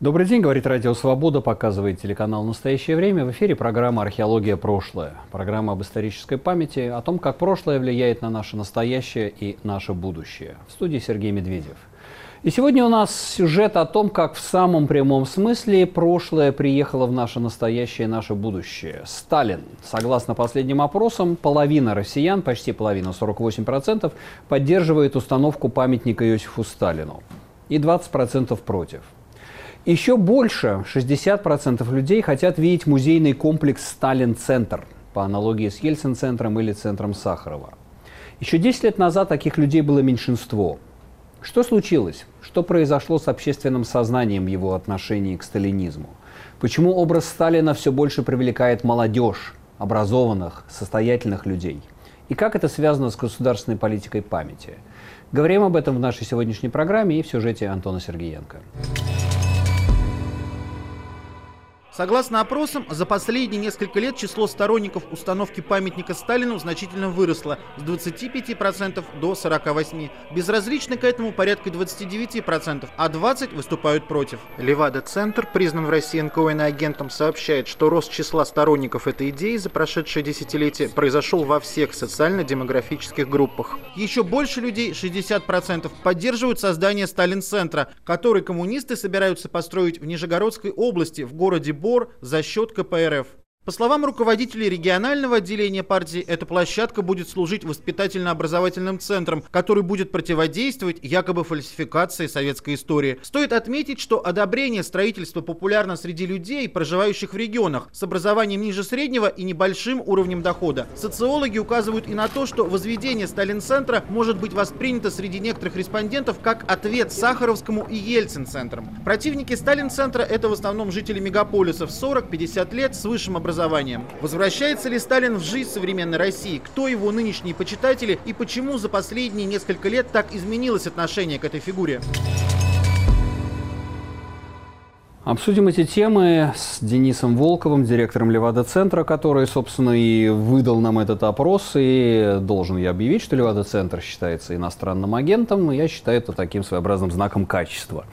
Добрый день, говорит Радио Свобода, показывает телеканал «Настоящее время». В эфире программа «Археология. Прошлое». Программа об исторической памяти, о том, как прошлое влияет на наше настоящее и наше будущее. В студии Сергей Медведев. И сегодня у нас сюжет о том, как в самом прямом смысле прошлое приехало в наше настоящее и наше будущее. Сталин. Согласно последним опросам, половина россиян, почти половина, 48%, поддерживает установку памятника Иосифу Сталину. И 20% против. Еще больше, 60% людей хотят видеть музейный комплекс «Сталин-центр» по аналогии с Ельцин-центром или центром Сахарова. Еще 10 лет назад таких людей было меньшинство. Что случилось? Что произошло с общественным сознанием его отношении к сталинизму? Почему образ Сталина все больше привлекает молодежь, образованных, состоятельных людей? И как это связано с государственной политикой памяти? Говорим об этом в нашей сегодняшней программе и в сюжете Антона Сергеенко. Согласно опросам, за последние несколько лет число сторонников установки памятника Сталину значительно выросло с 25% до 48%. Безразличны к этому порядка 29%, а 20% выступают против. Левада-центр, признан в России НКО иноагентом, сообщает, что рост числа сторонников этой идеи за прошедшее десятилетие произошел во всех социально-демографических группах. Еще больше людей, 60%, поддерживают создание Сталин-центра, который коммунисты собираются построить в Нижегородской области, в городе Бо сбор за счет КПРФ. По словам руководителей регионального отделения партии, эта площадка будет служить воспитательно-образовательным центром, который будет противодействовать якобы фальсификации советской истории. Стоит отметить, что одобрение строительства популярно среди людей, проживающих в регионах, с образованием ниже среднего и небольшим уровнем дохода. Социологи указывают и на то, что возведение Сталин-центра может быть воспринято среди некоторых респондентов как ответ Сахаровскому и Ельцин-центрам. Противники Сталин-центра – это в основном жители мегаполисов 40-50 лет с высшим образованием образованием. Возвращается ли Сталин в жизнь современной России? Кто его нынешние почитатели и почему за последние несколько лет так изменилось отношение к этой фигуре? Обсудим эти темы с Денисом Волковым, директором Левада-центра, который, собственно, и выдал нам этот опрос. И должен я объявить, что Левада-центр считается иностранным агентом. Я считаю это таким своеобразным знаком качества,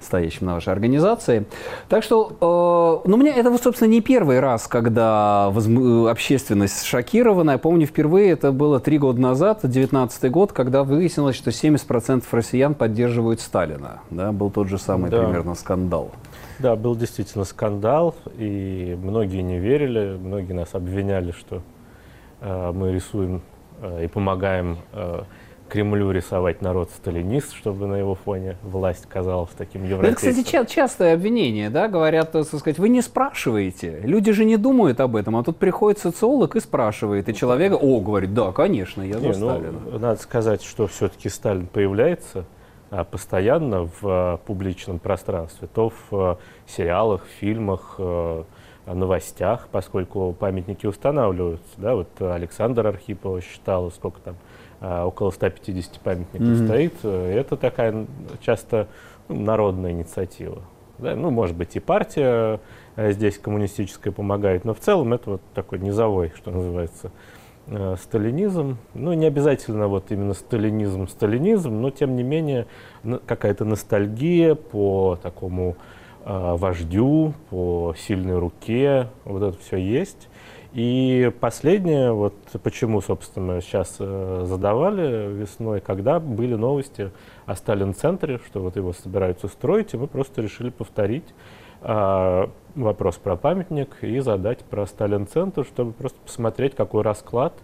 стоящим на вашей организации. Так что, э, ну, мне это, собственно, не первый раз, когда возм... общественность шокирована. Я помню, впервые это было три года назад, 19 год, когда выяснилось, что 70% россиян поддерживают Сталина. Да, был тот же самый да. примерно скандал. Да, был действительно скандал, и многие не верили, многие нас обвиняли, что э, мы рисуем э, и помогаем э, Кремлю рисовать народ сталинист, чтобы на его фоне власть казалась таким европейским. Это, кстати, частое обвинение, да, говорят, так сказать, вы не спрашиваете, люди же не думают об этом, а тут приходит социолог и спрашивает, и человек, о, говорит, да, конечно, я за не, ну, Сталина. Ну, надо сказать, что все-таки Сталин появляется постоянно в а, публичном пространстве, то в а, сериалах, фильмах, новостях, поскольку памятники устанавливаются. Да, вот Александр Архипов считал, сколько там, около 150 памятников mm-hmm. стоит. Это такая часто ну, народная инициатива. Да? Ну, может быть, и партия здесь коммунистическая помогает, но в целом это вот такой низовой, что называется, э, сталинизм. Ну, не обязательно вот именно сталинизм, сталинизм, но тем не менее какая-то ностальгия по такому э, вождю, по сильной руке, вот это все есть. И последнее, вот почему, собственно, сейчас э, задавали весной, когда были новости о Сталин-центре, что вот его собираются строить, и мы просто решили повторить э, вопрос про памятник и задать про Сталин-центр, чтобы просто посмотреть, какой расклад.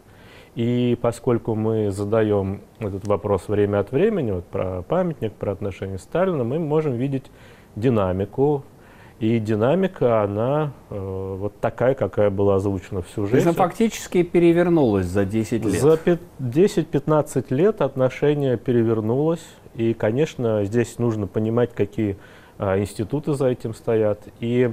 И поскольку мы задаем этот вопрос время от времени, вот про памятник, про отношения Сталина, мы можем видеть динамику. И динамика, она э, вот такая, какая была озвучена в сюжете. То есть она фактически перевернулась за 10 лет? За 10-15 лет отношение перевернулось. И, конечно, здесь нужно понимать, какие а, институты за этим стоят. И,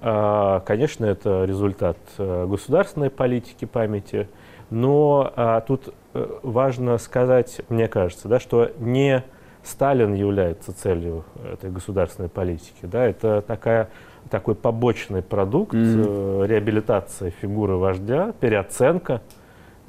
а, конечно, это результат а, государственной политики памяти. Но а, тут э, важно сказать, мне кажется, да, что не Сталин является целью этой государственной политики. Да, это такая, такой побочный продукт mm-hmm. э, реабилитация фигуры вождя, переоценка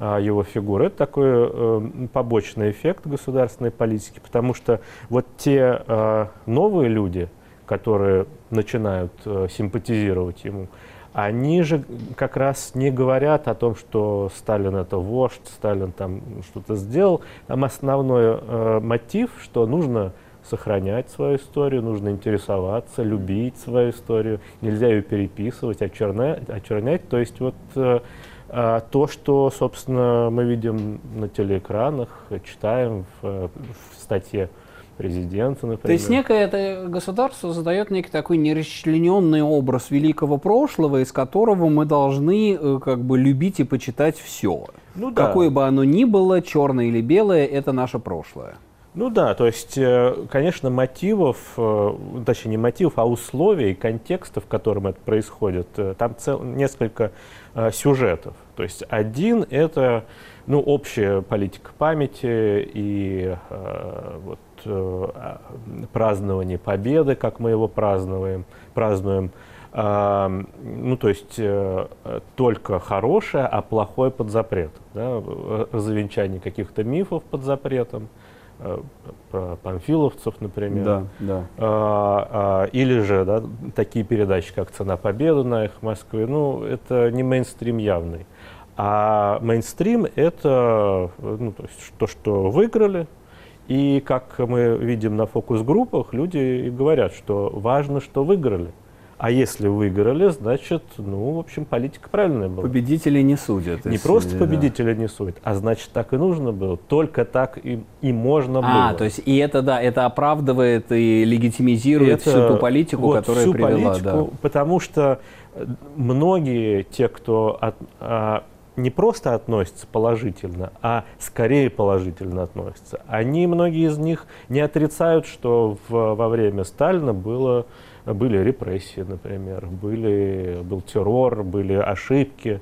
э, его фигуры. Это такой э, побочный эффект государственной политики, потому что вот те э, новые люди, которые начинают э, симпатизировать ему, они же как раз не говорят о том, что Сталин это вождь, Сталин там что-то сделал. Там основной э, мотив, что нужно сохранять свою историю, нужно интересоваться, любить свою историю, нельзя ее переписывать, очернять. очернять. То есть вот э, э, то, что, собственно, мы видим на телеэкранах, читаем в, в статье президента, например. То есть некое это государство задает некий такой нерасчлененный образ великого прошлого, из которого мы должны э, как бы любить и почитать все. Ну, да. Какое бы оно ни было, черное или белое, это наше прошлое. Ну да, то есть, э, конечно, мотивов, э, точнее не мотивов, а условий, контекста, в котором это происходит, там цел, несколько сюжетов. То есть один это ну, общая политика памяти и вот, празднование победы, как мы его празднуем, празднуем. А, ну, то есть только хорошее, а плохое под запретом. Да? Развенчание каких-то мифов под запретом. Э, про панфиловцев, например. Да, да. А, а, или же да, такие передачи, как «Цена победы» на их Москве. Ну, это не мейнстрим явный. А мейнстрим – это ну, то, есть то, что выиграли. И, как мы видим на фокус-группах, люди говорят, что важно, что выиграли. А если выиграли, значит, ну, в общем, политика правильная была. Победители не судят. Не просто да. победители не судят, а значит, так и нужно было. Только так и, и можно а, было. А, то есть, и это, да, это оправдывает и легитимизирует это, всю ту политику, вот, которая всю привела. Политику, да. Потому что многие те, кто от, а, не просто относятся положительно, а скорее положительно относятся, они, многие из них, не отрицают, что в, во время Сталина было были репрессии, например, были, был террор, были ошибки.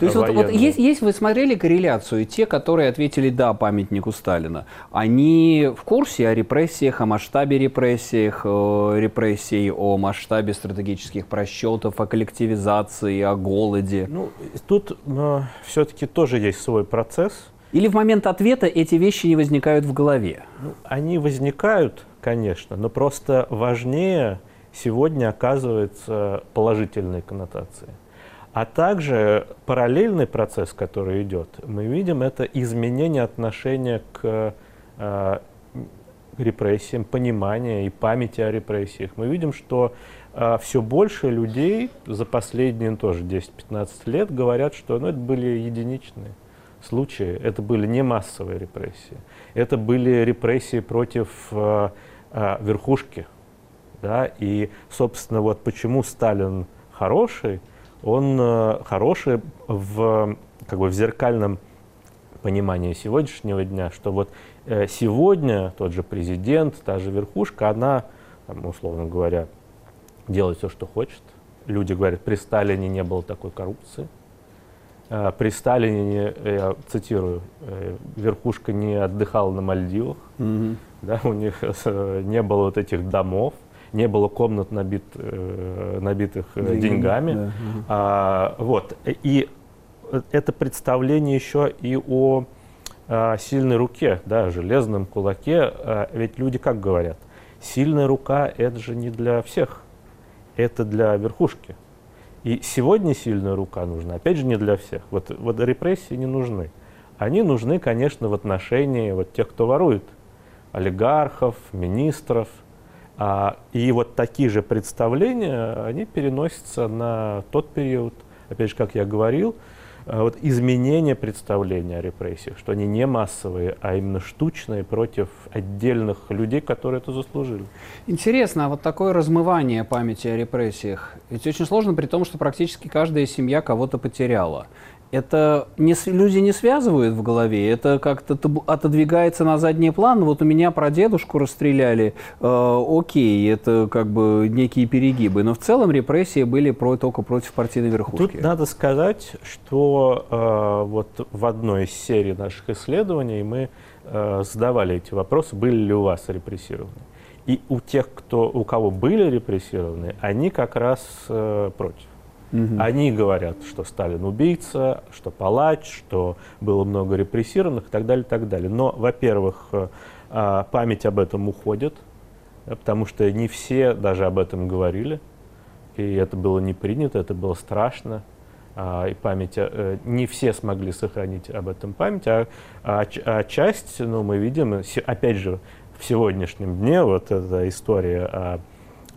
То есть, вот, вот есть, есть, вы смотрели корреляцию, те, которые ответили «да» памятнику Сталина, они в курсе о репрессиях, о масштабе репрессиях, о репрессий, о масштабе стратегических просчетов, о коллективизации, о голоде? Ну, тут э, все-таки тоже есть свой процесс. Или в момент ответа эти вещи не возникают в голове? Ну, они возникают, конечно, но просто важнее сегодня оказывается положительной коннотацией. А также параллельный процесс, который идет, мы видим, это изменение отношения к э, репрессиям, понимания и памяти о репрессиях. Мы видим, что э, все больше людей за последние тоже 10-15 лет говорят, что ну, это были единичные случаи, это были не массовые репрессии, это были репрессии против э, э, верхушки да, и, собственно, вот почему Сталин хороший, он э, хороший в, как бы в зеркальном понимании сегодняшнего дня, что вот э, сегодня тот же президент, та же верхушка, она, там, условно говоря, делает все, что хочет. Люди говорят, при Сталине не было такой коррупции. Э, при Сталине, я цитирую, верхушка не отдыхала на Мальдивах, mm-hmm. да, у них не было вот этих домов, не было комнат, набит, э, набитых э, деньгами. деньгами. Да. А, вот. И это представление еще и о а, сильной руке, да, железном кулаке. А, ведь люди как говорят? Сильная рука – это же не для всех, это для верхушки. И сегодня сильная рука нужна, опять же, не для всех. Вот, вот репрессии не нужны. Они нужны, конечно, в отношении вот тех, кто ворует. Олигархов, министров – и вот такие же представления, они переносятся на тот период, опять же, как я говорил, а, вот изменение представления о репрессиях, что они не массовые, а именно штучные против отдельных людей, которые это заслужили. Интересно, а вот такое размывание памяти о репрессиях, ведь очень сложно при том, что практически каждая семья кого-то потеряла это не, люди не связывают в голове, это как-то отодвигается на задний план. Вот у меня про дедушку расстреляли, э, окей, это как бы некие перегибы, но в целом репрессии были про, только против партийной верхушки. Тут надо сказать, что э, вот в одной из серий наших исследований мы э, задавали эти вопросы, были ли у вас репрессированы. И у тех, кто, у кого были репрессированы, они как раз э, против. Угу. Они говорят, что Сталин убийца, что палач, что было много репрессированных и так далее, и так далее. Но, во-первых, э, а, память об этом уходит. потому что не все даже об этом говорили, и это было не принято, это было страшно. А, и память, а, не все смогли сохранить об этом память, а, а, а часть, ну, мы видим, опять же, в сегодняшнем дне вот эта история о,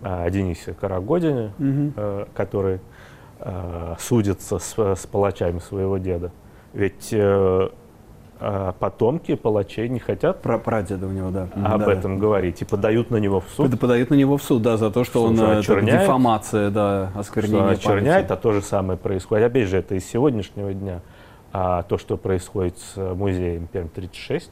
о Денисе Карагодине, угу. который а, судится с, с палачами своего деда. Ведь э, а потомки палачей не хотят про прадеда у него, да. об да, этом да. говорить и подают на него в суд. Подают на него в суд, да, за то, что он э, очерняет, дефамация, да, осквернение очерняет, памяти. а то же самое происходит. Опять же, это из сегодняшнего дня. А то, что происходит с музеем Перм-36,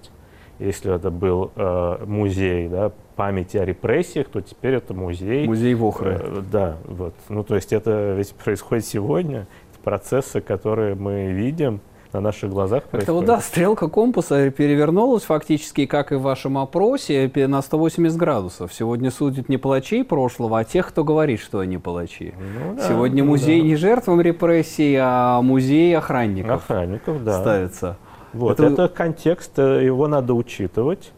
если это был э, музей да, памяти о репрессиях, то теперь это музей... Музей Вохры. Э, да, вот. Ну, то есть это ведь происходит сегодня. Это процессы, которые мы видим, на наших глазах происходит. Это вот, да, стрелка компаса перевернулась фактически, как и в вашем опросе, на 180 градусов. Сегодня судят не палачей прошлого, а тех, кто говорит, что они палачи. Ну, да, Сегодня ну, музей да. не жертвам репрессий, а музей охранников. Охранников, да. Ставится. Вот, это... это контекст, э, его надо учитывать,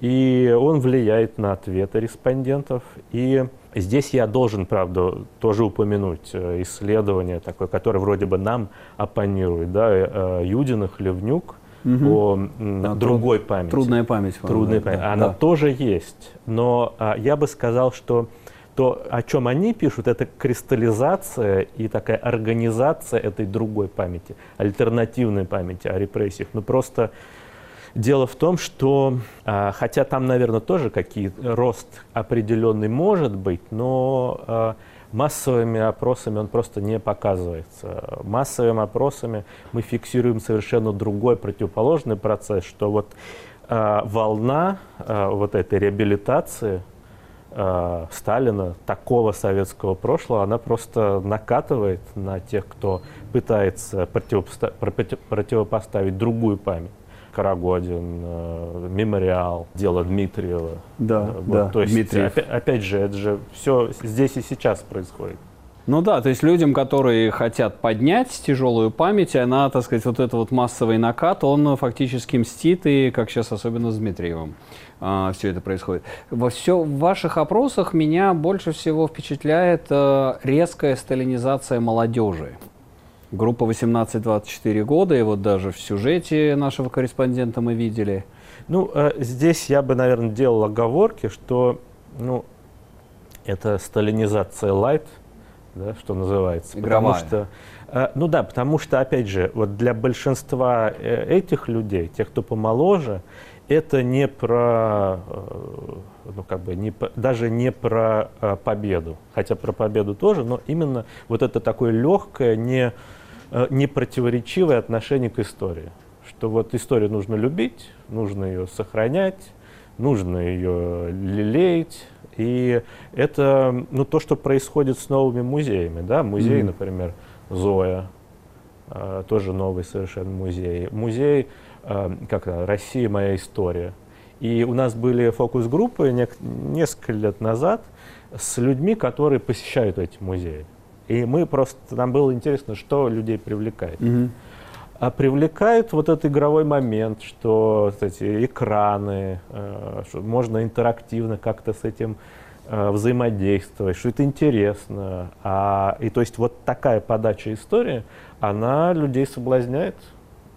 и он влияет на ответы респондентов. И Здесь я должен, правда, тоже упомянуть э, исследование такое, которое вроде бы нам оппонирует, да, э, Юдинах, Левнюк, угу. о да, другой труд, памяти. Трудная память. Трудная память. Да, Она да. тоже есть. Но а, я бы сказал, что то, о чем они пишут, это кристаллизация и такая организация этой другой памяти, альтернативной памяти о репрессиях. Ну просто Дело в том, что, а, хотя там, наверное, тоже какие рост определенный может быть, но а, массовыми опросами он просто не показывается. Массовыми опросами мы фиксируем совершенно другой противоположный процесс, что вот э, волна вот этой реабилитации э, Сталина, такого советского прошлого, она просто накатывает на тех, кто пытается противопоставить другую память. Карагодин, э, Мемориал, дело Дмитриева. Да, э, вот, да, то есть, Дмитриев. Опять, опять же, это же все здесь и сейчас происходит. Ну да, то есть людям, которые хотят поднять тяжелую память, она, так сказать, вот этот вот массовый накат, он фактически мстит, и как сейчас особенно с Дмитриевым а, все это происходит. Во все, в ваших опросах меня больше всего впечатляет а, резкая сталинизация молодежи. Группа 18-24 года, и вот даже в сюжете нашего корреспондента мы видели. Ну, э, здесь я бы, наверное, делал оговорки, что, ну, это сталинизация лайт, да, что называется. Игровая. Потому что, э, ну да, потому что, опять же, вот для большинства э, этих людей, тех, кто помоложе, это не про, ну, как бы, не, даже не про победу, хотя про победу тоже, но именно вот это такое легкое, не Э, непротиворечивое отношение к истории. Что вот историю нужно любить, нужно ее сохранять, нужно ее лелеять. И это ну, то, что происходит с новыми музеями. Да? Музей, mm-hmm. например, Зоя, э, тоже новый совершенно музей. Музей, э, как «Россия. Моя история». И у нас были фокус-группы несколько лет назад с людьми, которые посещают эти музеи. И мы просто, нам было интересно, что людей привлекает. Угу. А привлекает вот этот игровой момент, что эти экраны, э, что можно интерактивно как-то с этим э, взаимодействовать, что это интересно. А, и то есть вот такая подача истории, она людей соблазняет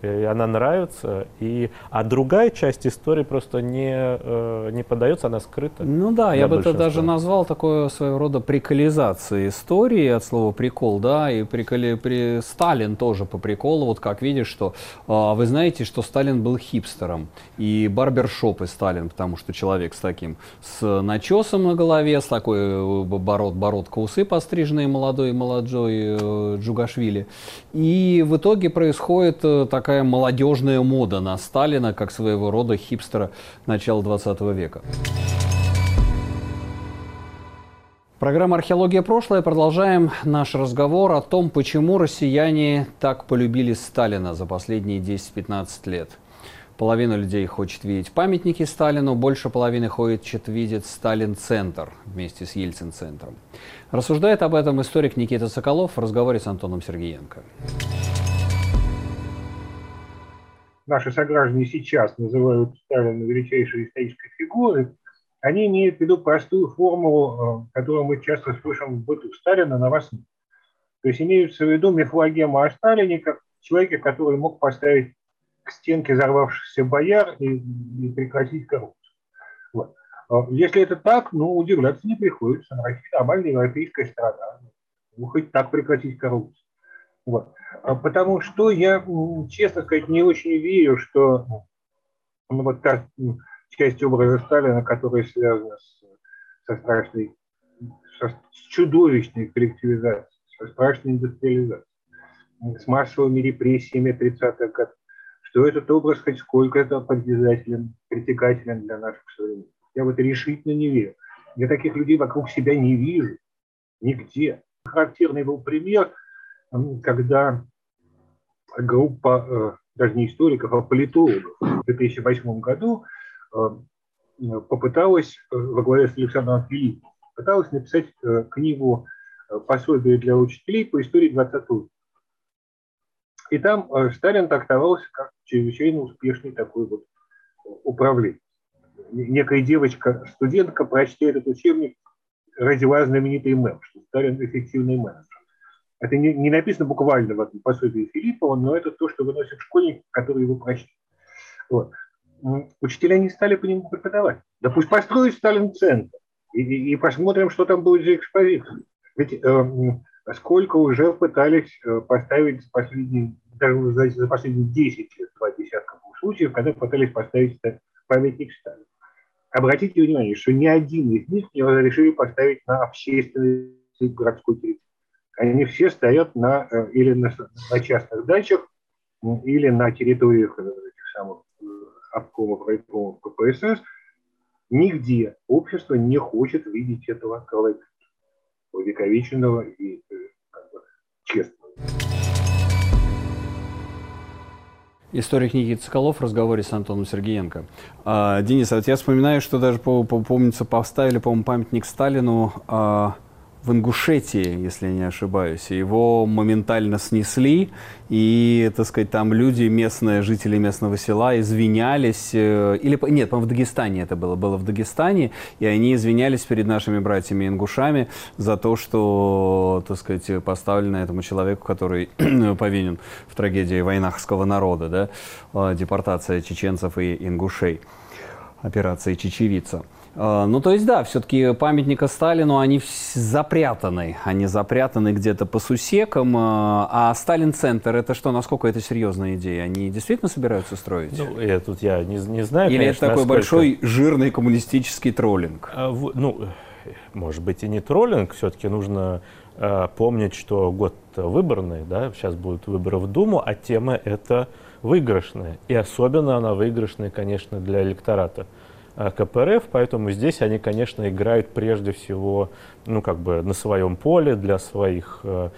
и она нравится, и, а другая часть истории просто не, э, не подается, она скрыта. Ну да, я бы это даже назвал такое своего рода приколизацией истории от слова прикол, да, и приколи, при, Сталин тоже по приколу, вот как видишь, что э, вы знаете, что Сталин был хипстером, и барбершоп и Сталин, потому что человек с таким, с начесом на голове, с такой э, бород, бородка усы постриженные молодой, молодой э, Джугашвили, и в итоге происходит такая такая молодежная мода на Сталина, как своего рода хипстера начала 20 века. Программа «Археология. Прошлое». Продолжаем наш разговор о том, почему россияне так полюбили Сталина за последние 10-15 лет. Половина людей хочет видеть памятники Сталину, больше половины хочет видеть Сталин-центр вместе с Ельцин-центром. Рассуждает об этом историк Никита Соколов в разговоре с Антоном Сергеенко наши сограждане сейчас называют Сталина величайшей исторической фигурой, они имеют в виду простую формулу, э, которую мы часто слышим в быту Сталина на вас. То есть имеются в виду мифологему о Сталине как человеке, который мог поставить к стенке взорвавшихся бояр и, и прекратить коррупцию. Вот. А если это так, ну, удивляться не приходится. Россия нормальная европейская страна. Ну, хоть так прекратить коррупцию. Вот. А потому что я, честно сказать, не очень верю, что ну, вот та часть образа Сталина, которая связана с, со страшной, со, с чудовищной коллективизацией, со страшной индустриализацией, с массовыми репрессиями 30-х годов, что этот образ хоть сколько-то подвязателен, притягателен для наших современников. Я в это решительно не верю. Я таких людей вокруг себя не вижу. Нигде. Характерный был пример, когда группа, э, даже не историков, а политологов в 2008 году э, попыталась э, во главе с Александром Филипповым пыталась написать книгу пособие для учителей по истории 20 века. И там Сталин трактовался как чрезвычайно успешный такой вот управленец. Некая девочка, студентка, прочтя этот учебник, родила знаменитый мем, что Сталин эффективный менеджер. Это не, не написано буквально в этом пособии Филиппова, но это то, что выносит школьник, который его прочтет. Вот. Учителя не стали по нему преподавать. Да пусть построят Сталин-центр и, и, и посмотрим, что там будет за экспозиция. Ведь э, сколько уже пытались э, поставить последние, даже за, за последние 10 лет, два десятка случаев, когда пытались поставить памятник Сталину. Обратите внимание, что ни один из них не разрешили поставить на общественной городской территории. Они все стоят на, э, или на, на частных дачах, или на территориях э, этих самых э, обкомов, райкомов КПСС. Нигде общество не хочет видеть этого коллектива, увековеченного и как бы, честного. Историк Никита Соколов в разговоре с Антоном Сергеенко. А, Денис, а вот я вспоминаю, что даже, помнится, поставили, по-моему, памятник Сталину а, в Ингушетии, если не ошибаюсь. Его моментально снесли, и, так сказать, там люди, местные, жители местного села извинялись, э, или, нет, по-моему, в Дагестане это было, было в Дагестане, и они извинялись перед нашими братьями-ингушами за то, что, так сказать, поставлено этому человеку, который повинен в трагедии войнахского народа, да, э, депортация чеченцев и ингушей, операция «Чечевица». А, ну, то есть, да, все-таки памятника Сталину, они запрятаны. Они запрятаны где-то по сусекам. А, а Сталин-центр, это что, насколько это серьезная идея? Они действительно собираются строить? Ну, я тут я не, не знаю, Или конечно, это такой насколько... большой жирный коммунистический троллинг? А, в, ну, может быть, и не троллинг. Все-таки нужно э, помнить, что год выборный, да, сейчас будут выборы в Думу, а тема это выигрышная. И особенно она выигрышная, конечно, для электората. Э, КПРФ, поэтому здесь они, конечно, играют прежде всего ну, как бы на своем поле для своих э,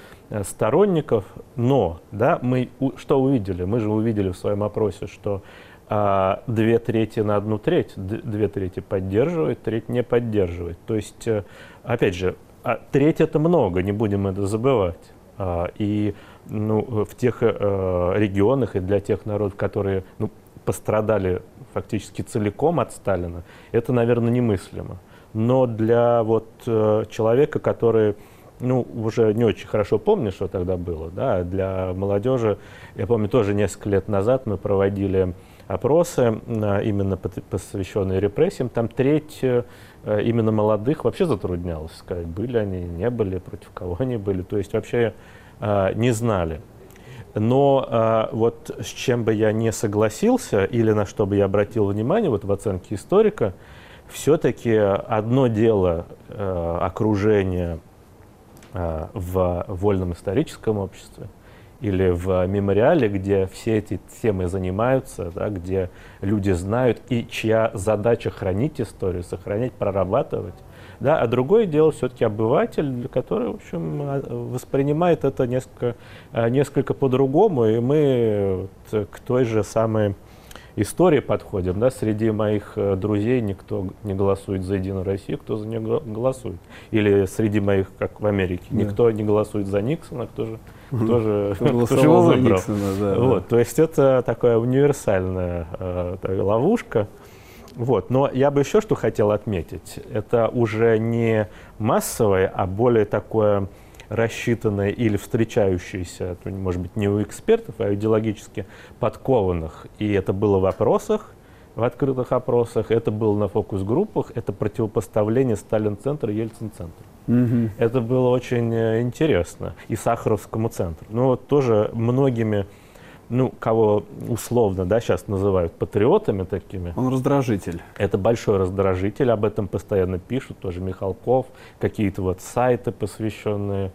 сторонников. Но да, мы что увидели? Мы же увидели в своем опросе, что э, две трети на одну треть, две трети поддерживает, треть не поддерживает. То есть, э, опять же, а треть это много, не будем это забывать. А, и ну, в тех э, регионах и для тех народов, которые ну, пострадали фактически целиком от Сталина, это, наверное, немыслимо. Но для вот э, человека, который ну, уже не очень хорошо помню, что тогда было, да, для молодежи, я помню, тоже несколько лет назад мы проводили опросы, именно посвященные репрессиям, там треть э, именно молодых вообще затруднялось сказать, были они, не были, против кого они были, то есть вообще э, не знали. Но э, вот с чем бы я не согласился или на что бы я обратил внимание вот в оценке историка, все-таки одно дело э, окружения э, в вольном историческом обществе или в мемориале, где все эти темы занимаются, да, где люди знают и чья задача хранить историю, сохранять, прорабатывать. Да? А другое дело все-таки обыватель, который, в общем, а, воспринимает это несколько, а, несколько по-другому, и мы к той же самой истории подходим. Да? Среди моих э, друзей никто не голосует за Единую Россию, кто за нее голосует. Или среди моих, как в Америке, да. никто не голосует за Никсона, кто же кто же, кто же его выбрал. Никсона, да, вот, да. То есть это такая универсальная э, ловушка. Вот. Но я бы еще что хотел отметить. Это уже не массовое, а более такое рассчитанное или встречающееся, может быть, не у экспертов, а идеологически подкованных. И это было в опросах, в открытых опросах, это было на фокус-группах, это противопоставление Сталин-центра и Ельцин-центра. Угу. Это было очень э, интересно. И Сахаровскому центру. Ну, вот тоже многими ну, кого условно, да, сейчас называют патриотами такими. Он раздражитель. Это большой раздражитель, об этом постоянно пишут, тоже Михалков, какие-то вот сайты, посвященные,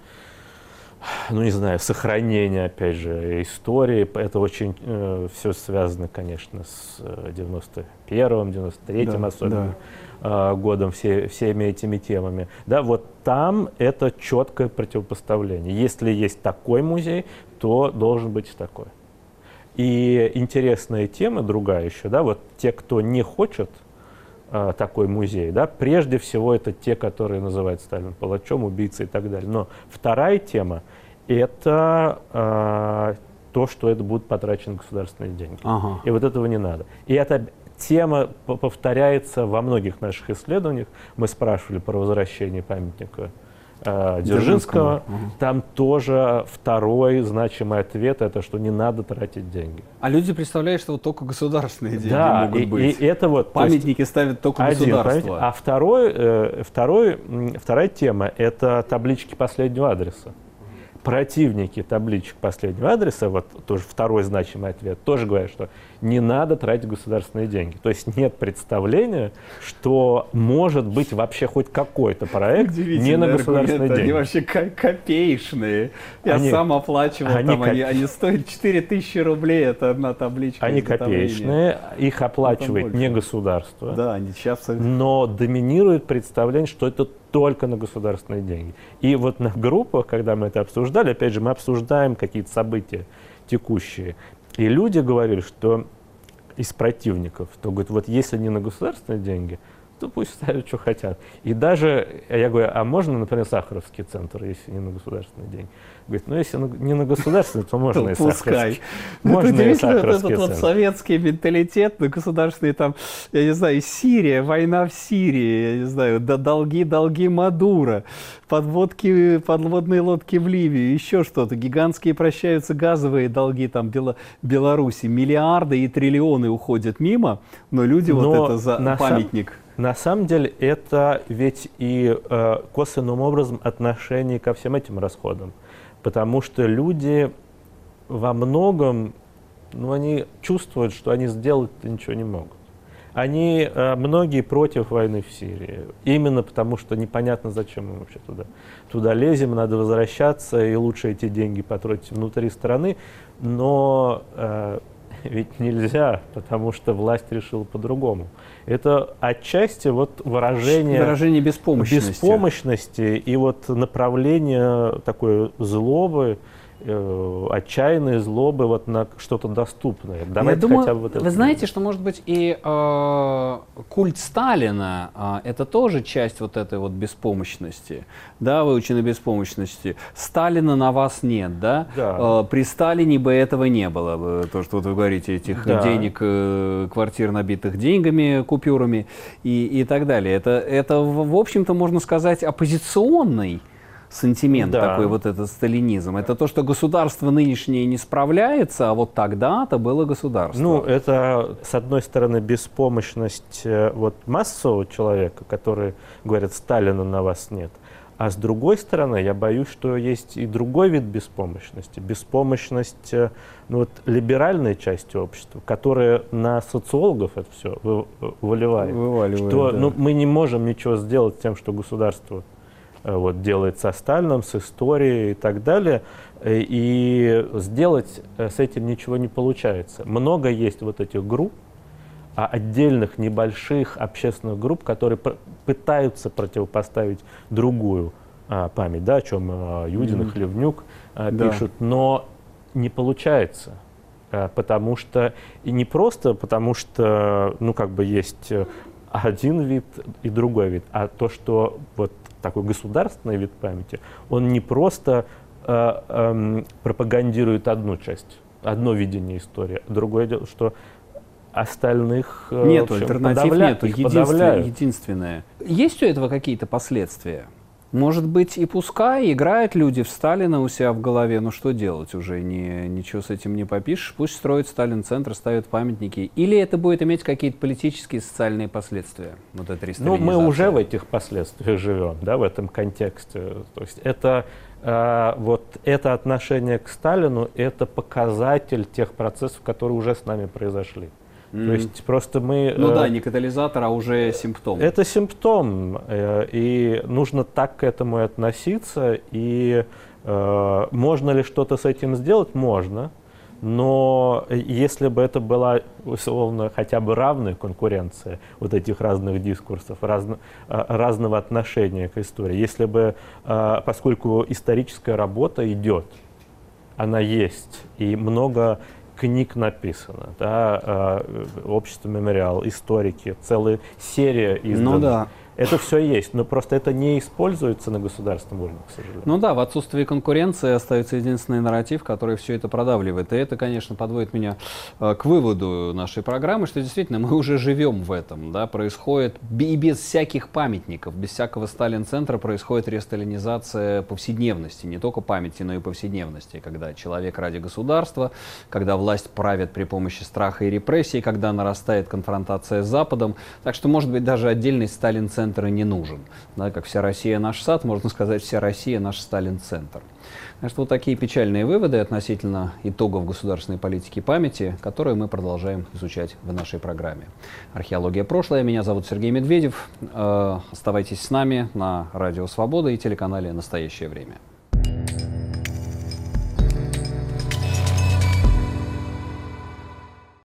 ну, не знаю, сохранению, опять же, истории. Это очень э, все связано, конечно, с 91-м, э, 93-м да, особенно. Да. Э, годом все, всеми этими темами. Да, вот там это четкое противопоставление. Если есть такой музей, то должен быть такой. И интересная тема другая еще, да, вот те, кто не хочет э, такой музей, да, прежде всего это те, которые называют Сталин палачом, убийцей и так далее. Но вторая тема – это э, то, что это будут потрачены государственные деньги. Ага. И вот этого не надо. И эта тема повторяется во многих наших исследованиях. Мы спрашивали про возвращение памятника э, Дзержинского, угу. там тоже второй значимый ответ это, что не надо тратить деньги. А люди представляют, что вот только государственные деньги да, могут и, быть. И это вот памятники ставят только один, государство. А второй, э, второй, вторая тема это таблички последнего адреса противники табличек последнего адреса, вот тоже второй значимый ответ, тоже говорят, что не надо тратить государственные деньги. То есть нет представления, что может быть вообще хоть какой-то проект не на государственные деньги. Они вообще копеечные. Я они, сам оплачивал, они, там, коп... они, они стоят 4000 рублей, это одна табличка. Они копеечные, их оплачивает не государство. Да, они сейчас... Но доминирует представление, что это только на государственные деньги. И вот на группах, когда мы это обсуждали, опять же, мы обсуждаем какие-то события текущие. И люди говорили, что из противников, то говорят, вот если не на государственные деньги, то пусть ставят, что хотят. И даже, я говорю, а можно, например, Сахаровский центр, если не на государственные деньги? Говорит, ну если не на государственные, то можно и Сахаровский. Можно и этот вот советский менталитет на государственные, там, я не знаю, Сирия, война в Сирии, я не знаю, долги, долги Мадура, подводки, подводные лодки в Ливию, еще что-то, гигантские прощаются газовые долги там Беларуси, миллиарды и триллионы уходят мимо, но люди но вот это за памятник. На самом деле это ведь и э, косвенным образом отношение ко всем этим расходам. Потому что люди во многом, ну, они чувствуют, что они сделать ничего не могут. Они, э, многие против войны в Сирии, именно потому что непонятно, зачем мы вообще туда, туда лезем, надо возвращаться, и лучше эти деньги потратить внутри страны, но э, ведь нельзя, потому что власть решила по-другому. Это отчасти вот выражение, выражение беспомощности. беспомощности и вот направление такой злобы, э, отчаянной злобы вот на что-то доступное. Давайте Я думаю, хотя бы вот это. Вы знаете, что может быть и э, культ Сталина э, это тоже часть вот этой вот беспомощности, да, выученной беспомощности. Сталина на вас нет, да? да. Э, при Сталине бы этого не было, то, что вот вы говорите, этих да. денег, э, квартир набитых деньгами, купюрами и, и так далее. Это, это в общем-то, можно сказать, оппозиционный сантимент да. такой вот этот сталинизм. Это то, что государство нынешнее не справляется, а вот тогда-то было государство. Ну, это, с одной стороны, беспомощность э, вот массового человека, который говорит, Сталина на вас нет. А с другой стороны, я боюсь, что есть и другой вид беспомощности. Беспомощность э, ну, вот, либеральной части общества, которая на социологов это все выливает. Вываливает, что да. ну, мы не можем ничего сделать тем, что государство Э, вот, делает со Сталином, с историей и так далее. Э, и сделать э, с этим ничего не получается. Много есть вот этих групп, а отдельных небольших общественных групп, которые пытаются противопоставить другую а, память, да, о чем а, Юдин и mm-hmm. Хлевнюк а, да. пишут, но не получается. А, потому что, и не просто потому что, ну, как бы есть один вид и другой вид, а то, что вот такой государственный вид памяти, он не просто э, э, пропагандирует одну часть, одно видение истории. Другое дело, что остальных нет альтернатив подавля... нету. Единственное, единственное. Есть у этого какие-то последствия? Может быть, и пускай играют люди в Сталина у себя в голове, но что делать уже? Не, ничего с этим не попишешь. Пусть строят Сталин-центр, ставят памятники. Или это будет иметь какие-то политические и социальные последствия? Вот эта ну, мы уже в этих последствиях живем, да, в этом контексте. То есть это э, вот это отношение к Сталину, это показатель тех процессов, которые уже с нами произошли. Mm. То есть просто мы... Ну э, да, не катализатор, а уже симптом. Это симптом, э, и нужно так к этому и относиться. И э, можно ли что-то с этим сделать? Можно. Но если бы это была, условно, хотя бы равная конкуренция вот этих разных дискурсов, разно, э, разного отношения к истории, если бы, э, поскольку историческая работа идет, она есть, и много книг написано, да, э, общество мемориал, историки, целая серия издана. Ну да. Это все есть, но просто это не используется на государственном уровне, к сожалению. Ну да, в отсутствии конкуренции остается единственный нарратив, который все это продавливает. И это, конечно, подводит меня э, к выводу нашей программы, что действительно мы уже живем в этом. Да, происходит и без всяких памятников, без всякого Сталин-центра происходит ресталинизация повседневности, не только памяти, но и повседневности, когда человек ради государства, когда власть правит при помощи страха и репрессий, когда нарастает конфронтация с Западом. Так что, может быть, даже отдельный Сталин-центр центр и не нужен. Да, как вся Россия наш сад, можно сказать, вся Россия наш Сталин-центр. Так что вот такие печальные выводы относительно итогов государственной политики памяти, которые мы продолжаем изучать в нашей программе. Археология прошлое. Меня зовут Сергей Медведев. Э, оставайтесь с нами на Радио Свобода и телеканале «Настоящее время».